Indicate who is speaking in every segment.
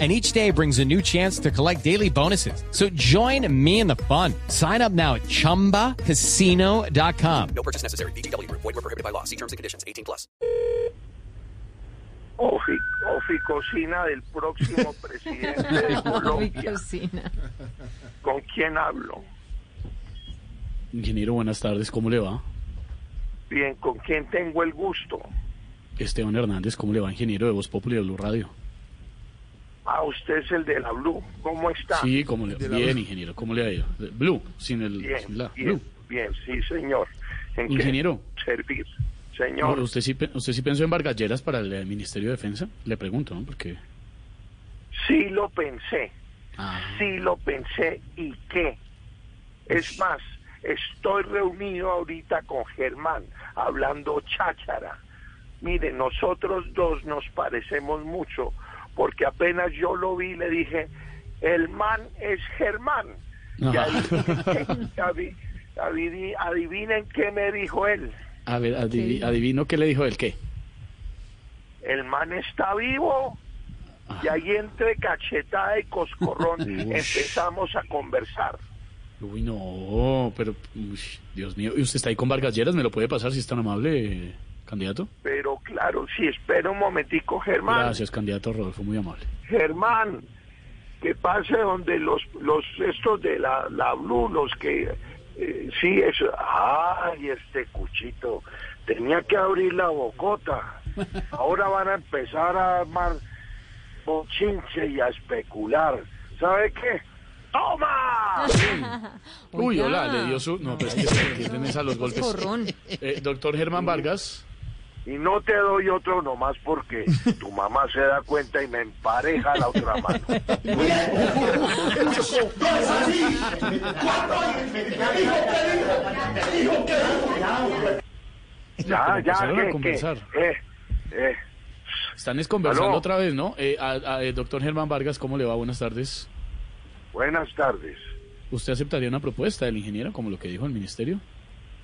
Speaker 1: and each day brings a new chance to collect daily bonuses. So join me in the fun. Sign up now at ChumbaCasino.com.
Speaker 2: No purchase necessary. BGW. Void were prohibited by law. See terms and conditions. 18 plus.
Speaker 3: Ofi- Oficocina del próximo presidente de Colombia.
Speaker 4: cocina.
Speaker 3: ¿Con quién hablo?
Speaker 5: Ingeniero, buenas tardes, ¿cómo le va?
Speaker 3: Bien, ¿con quién tengo el gusto?
Speaker 5: Esteban Hernández, ¿cómo le va, ingeniero de Voz Populi de Blue Radio?
Speaker 3: Ah, usted es el de la Blue. ¿Cómo está?
Speaker 5: Sí, ¿cómo le Bien, ingeniero, ¿cómo le ha ido? Blue, sin el
Speaker 3: Bien,
Speaker 5: sin la
Speaker 3: bien,
Speaker 5: Blue.
Speaker 3: bien, sí, señor. ¿En qué
Speaker 5: Ingeniero.
Speaker 3: servir?
Speaker 5: No,
Speaker 3: Señor,
Speaker 5: ¿usted, sí, ¿Usted sí pensó en Vargalleras para el Ministerio de Defensa? Le pregunto, ¿no? Porque...
Speaker 3: sí lo pensé,
Speaker 5: Ah,
Speaker 3: sí lo pensé. ¿Y qué? Es más, estoy reunido ahorita con Germán, hablando cháchara. Mire, nosotros dos nos parecemos mucho, porque apenas yo lo vi, le dije, el man es Germán. Y adivinen, qué- avi- adivinen- adivinen qué me dijo él.
Speaker 5: a ver, adivi- adivino qué le dijo él, ¿qué?
Speaker 3: El man está vivo. Y ahí entre cachetada y coscorrón empezamos a conversar.
Speaker 5: Uy, no, pero... uy, Dios mío, ¿y usted está ahí con Vargalleras? ¿Me lo puede pasar si es tan amable, candidato?
Speaker 3: Pero claro, si espera un momentico, Germán.
Speaker 5: Gracias, candidato Rodolfo, muy amable.
Speaker 3: Germán, que pase donde los los estos de la, la Blue, los que eh, sí es ay este cuchito tenía que abrir la bocota. Ahora van a empezar a armar bochinche y a especular. ¿Sabe qué? ¡Toma!
Speaker 5: Uy, hola, le dio su... No, pues es que se entienden a los golpes. Eh, doctor Germán Vargas.
Speaker 3: Y no te doy otro nomás porque tu mamá se da cuenta y me empareja la otra mano. Ya, ya, que,
Speaker 5: conversar.
Speaker 3: eh, eh,
Speaker 5: Están es conversando
Speaker 3: Aló.
Speaker 5: otra vez, ¿no? Eh, a- a- eh, doctor Germán Vargas, ¿cómo le va? Buenas tardes.
Speaker 3: buenas tardes.
Speaker 5: ¿Usted aceptaría una propuesta del ingeniero, como lo que dijo el ministerio?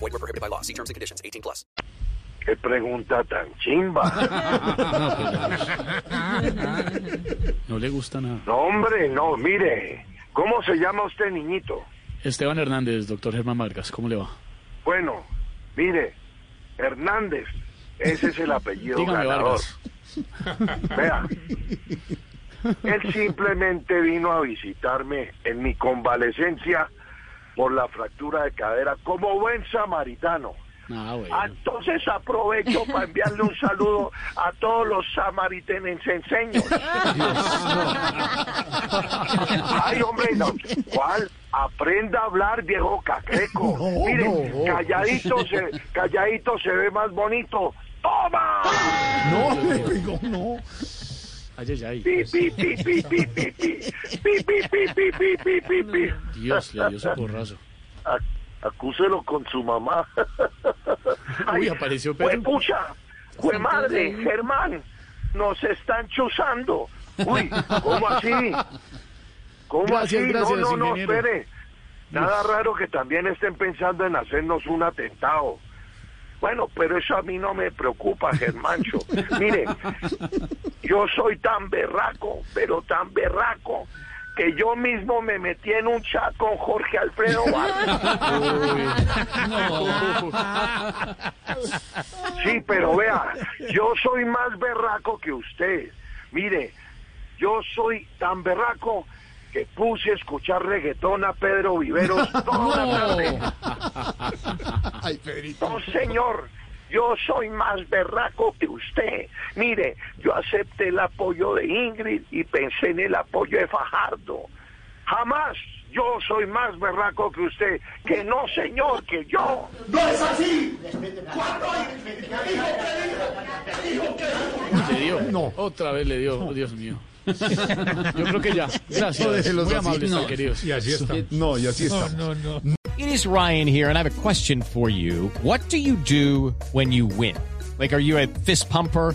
Speaker 2: Void were prohibited by law. See terms and conditions. 18 plus.
Speaker 3: Qué pregunta tan chimba.
Speaker 5: No le gusta nada.
Speaker 3: No, hombre, no, mire. ¿Cómo se llama usted, niñito?
Speaker 5: Esteban Hernández, doctor Germán Vargas, ¿cómo le va?
Speaker 3: Bueno, mire, Hernández, ese es el apellido
Speaker 5: Dígame,
Speaker 3: ganador.
Speaker 5: Vargas.
Speaker 3: Vea, él simplemente vino a visitarme en mi convalecencia por la fractura de cadera como buen samaritano.
Speaker 5: Ah, bueno.
Speaker 3: Entonces aprovecho para enviarle un saludo a todos los samaritano-enseños. Ay, hombre, no. ¿cuál? Aprenda a hablar, viejo cacreco. Mire, calladito, se, calladito se ve más bonito. ¡Toma!
Speaker 5: Ay, ay, ay.
Speaker 3: Pi, pi, pi, pi, pi, pi, pi. Pi, pi, pi, pi, pi, pi, pi, pi.
Speaker 5: Dios, le dio su porrazo.
Speaker 3: Ac- Acúselo con su mamá.
Speaker 5: Uy, apareció Pedro.
Speaker 3: pucha, fue madre, Germán, nos están chuzando. Uy, ¿cómo así? ¿Cómo
Speaker 5: Gracias,
Speaker 3: así?
Speaker 5: gracias,
Speaker 3: no, no, no, espere. Nada raro que también estén pensando en hacernos un atentado. Bueno, pero eso a mí no me preocupa, Germancho. Mire, yo soy tan berraco, pero tan berraco, que yo mismo me metí en un chat con Jorge Alfredo Vargas. Sí, pero vea, yo soy más berraco que usted. Mire, yo soy tan berraco que puse a escuchar reggaetón a Pedro Viveros toda la tarde. No, señor. Yo soy más berraco que usted. Mire, yo acepté el apoyo de Ingrid y pensé en el apoyo de Fajardo. Jamás yo soy más berraco que usted. Que no, señor, que yo.
Speaker 4: ¡No es así! ¿Cuándo dijo que dijo? que
Speaker 5: Le dio.
Speaker 6: No.
Speaker 5: Otra vez le dio. Oh, Dios mío. Yo creo que ya. Gracias. Muy
Speaker 6: así.
Speaker 5: amables,
Speaker 6: No.
Speaker 5: queridos.
Speaker 6: Y así está. No, y así está.
Speaker 1: It is Ryan here, and I have a question for you. What do you do when you win? Like, are you a fist pumper?